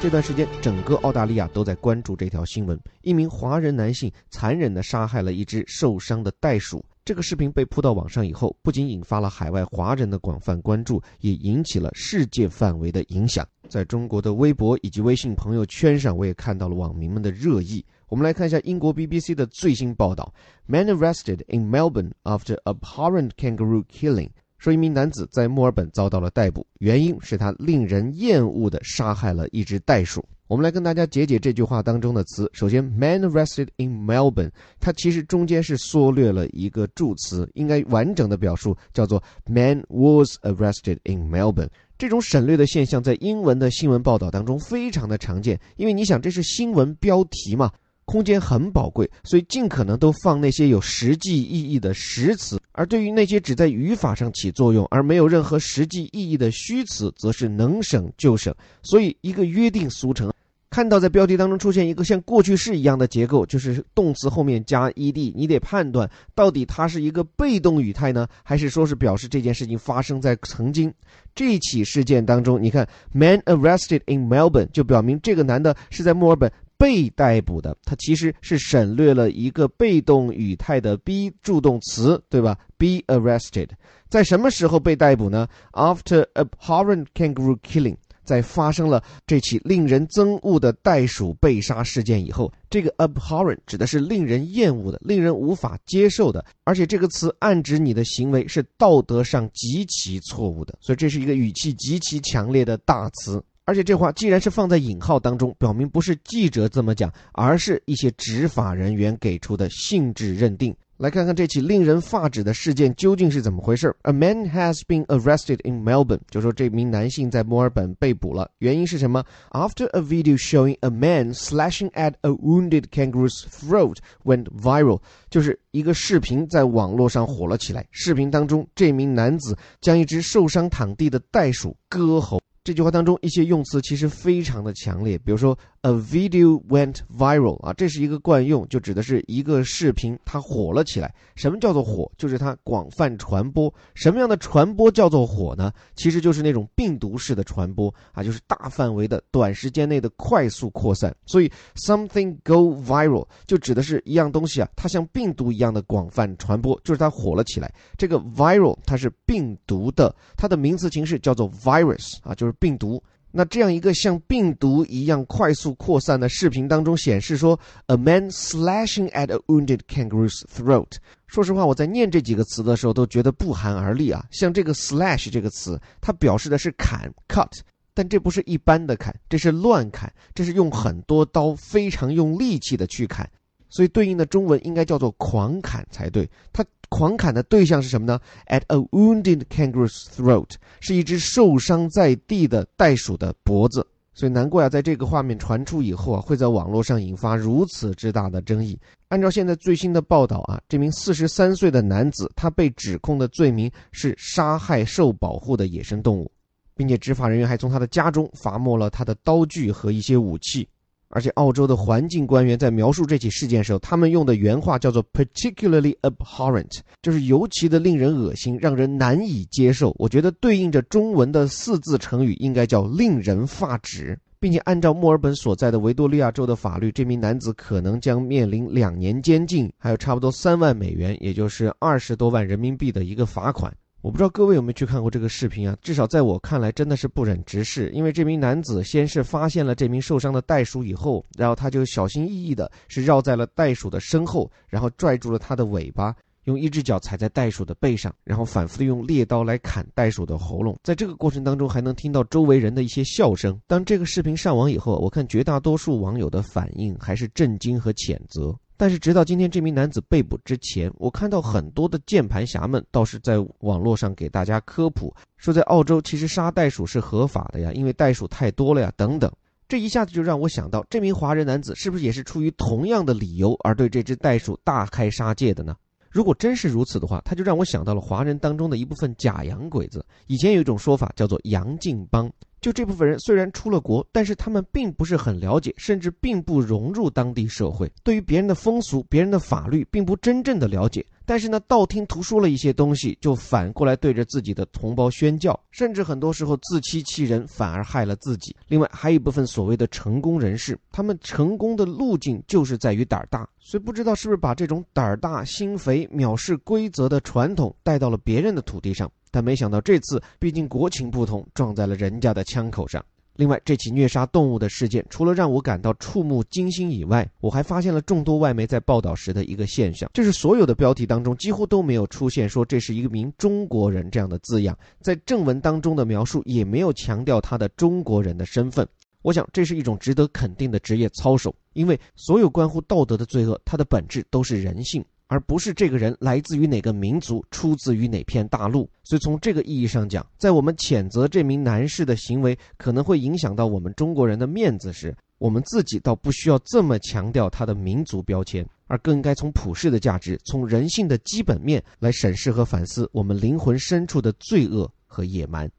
这段时间，整个澳大利亚都在关注这条新闻：一名华人男性残忍地杀害了一只受伤的袋鼠。这个视频被铺到网上以后，不仅引发了海外华人的广泛关注，也引起了世界范围的影响。在中国的微博以及微信朋友圈上，我也看到了网民们的热议。我们来看一下英国 BBC 的最新报道：Man arrested in Melbourne after abhorrent kangaroo killing。说一名男子在墨尔本遭到了逮捕，原因是他令人厌恶的杀害了一只袋鼠。我们来跟大家解解这句话当中的词。首先，man arrested in Melbourne，它其实中间是缩略了一个助词，应该完整的表述叫做 man was arrested in Melbourne。这种省略的现象在英文的新闻报道当中非常的常见，因为你想这是新闻标题嘛。空间很宝贵，所以尽可能都放那些有实际意义的实词，而对于那些只在语法上起作用而没有任何实际意义的虚词，则是能省就省。所以，一个约定俗成，看到在标题当中出现一个像过去式一样的结构，就是动词后面加 ed，你得判断到底它是一个被动语态呢，还是说是表示这件事情发生在曾经这起事件当中。你看，man arrested in Melbourne 就表明这个男的是在墨尔本。被逮捕的，它其实是省略了一个被动语态的 be 助动词，对吧？Be arrested，在什么时候被逮捕呢？After abhorrent kangaroo killing，在发生了这起令人憎恶的袋鼠被杀事件以后，这个 abhorrent 指的是令人厌恶的、令人无法接受的，而且这个词暗指你的行为是道德上极其错误的，所以这是一个语气极其强烈的大词。而且这话既然是放在引号当中，表明不是记者这么讲，而是一些执法人员给出的性质认定。来看看这起令人发指的事件究竟是怎么回事？A man has been arrested in Melbourne，就说这名男性在墨尔本被捕了。原因是什么？After a video showing a man slashing at a wounded kangaroo's throat went viral，就是一个视频在网络上火了起来。视频当中，这名男子将一只受伤躺地的袋鼠割喉。这句话当中一些用词其实非常的强烈，比如说 a video went viral 啊，这是一个惯用，就指的是一个视频它火了起来。什么叫做火？就是它广泛传播。什么样的传播叫做火呢？其实就是那种病毒式的传播啊，就是大范围的、短时间内的快速扩散。所以 something go viral 就指的是一样东西啊，它像病毒一样的广泛传播，就是它火了起来。这个 viral 它是病毒的，它的名词形式叫做 virus 啊，就是。病毒，那这样一个像病毒一样快速扩散的视频当中显示说，a man slashing at a wounded kangaroo's throat。说实话，我在念这几个词的时候都觉得不寒而栗啊。像这个 slash 这个词，它表示的是砍 cut，但这不是一般的砍，这是乱砍，这是用很多刀，非常用力气的去砍。所以对应的中文应该叫做狂砍才对。他狂砍的对象是什么呢？At a wounded kangaroo's throat，是一只受伤在地的袋鼠的脖子。所以难怪啊，在这个画面传出以后啊，会在网络上引发如此之大的争议。按照现在最新的报道啊，这名四十三岁的男子，他被指控的罪名是杀害受保护的野生动物，并且执法人员还从他的家中罚没了他的刀具和一些武器。而且，澳洲的环境官员在描述这起事件时候，他们用的原话叫做 “particularly abhorrent”，就是尤其的令人恶心，让人难以接受。我觉得对应着中文的四字成语应该叫“令人发指”，并且按照墨尔本所在的维多利亚州的法律，这名男子可能将面临两年监禁，还有差不多三万美元，也就是二十多万人民币的一个罚款。我不知道各位有没有去看过这个视频啊？至少在我看来，真的是不忍直视。因为这名男子先是发现了这名受伤的袋鼠以后，然后他就小心翼翼的是绕在了袋鼠的身后，然后拽住了它的尾巴，用一只脚踩在袋鼠的背上，然后反复的用猎刀来砍袋鼠的喉咙。在这个过程当中，还能听到周围人的一些笑声。当这个视频上网以后，我看绝大多数网友的反应还是震惊和谴责。但是，直到今天这名男子被捕之前，我看到很多的键盘侠们倒是在网络上给大家科普，说在澳洲其实杀袋鼠是合法的呀，因为袋鼠太多了呀，等等。这一下子就让我想到，这名华人男子是不是也是出于同样的理由而对这只袋鼠大开杀戒的呢？如果真是如此的话，他就让我想到了华人当中的一部分假洋鬼子。以前有一种说法叫做“洋泾帮”。就这部分人虽然出了国，但是他们并不是很了解，甚至并不融入当地社会，对于别人的风俗、别人的法律，并不真正的了解。但是呢，道听途说了一些东西，就反过来对着自己的同胞宣教，甚至很多时候自欺欺人，反而害了自己。另外，还有一部分所谓的成功人士，他们成功的路径就是在于胆儿大，所以不知道是不是把这种胆儿大、心肥、藐视规则的传统带到了别人的土地上。但没想到这次，毕竟国情不同，撞在了人家的枪口上。另外，这起虐杀动物的事件，除了让我感到触目惊心以外，我还发现了众多外媒在报道时的一个现象，就是所有的标题当中几乎都没有出现说这是一名中国人这样的字样，在正文当中的描述也没有强调他的中国人的身份。我想，这是一种值得肯定的职业操守，因为所有关乎道德的罪恶，它的本质都是人性。而不是这个人来自于哪个民族，出自于哪片大陆。所以从这个意义上讲，在我们谴责这名男士的行为可能会影响到我们中国人的面子时，我们自己倒不需要这么强调他的民族标签，而更应该从普世的价值，从人性的基本面来审视和反思我们灵魂深处的罪恶和野蛮。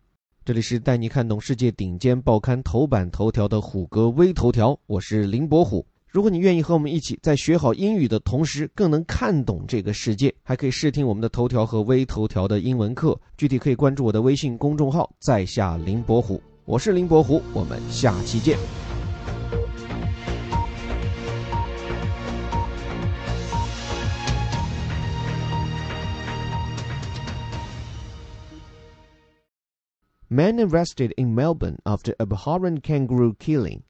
这里是带你看懂世界顶尖报刊头版头条的虎哥微头条，我是林伯虎。如果你愿意和我们一起在学好英语的同时，更能看懂这个世界，还可以试听我们的头条和微头条的英文课。具体可以关注我的微信公众号“在下林伯虎”，我是林伯虎，我们下期见。Man arrested in Melbourne after abhorrent kangaroo killing.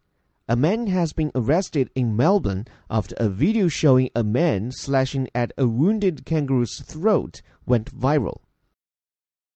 A man has been arrested in Melbourne after a video showing a man slashing at a wounded kangaroo's throat went viral.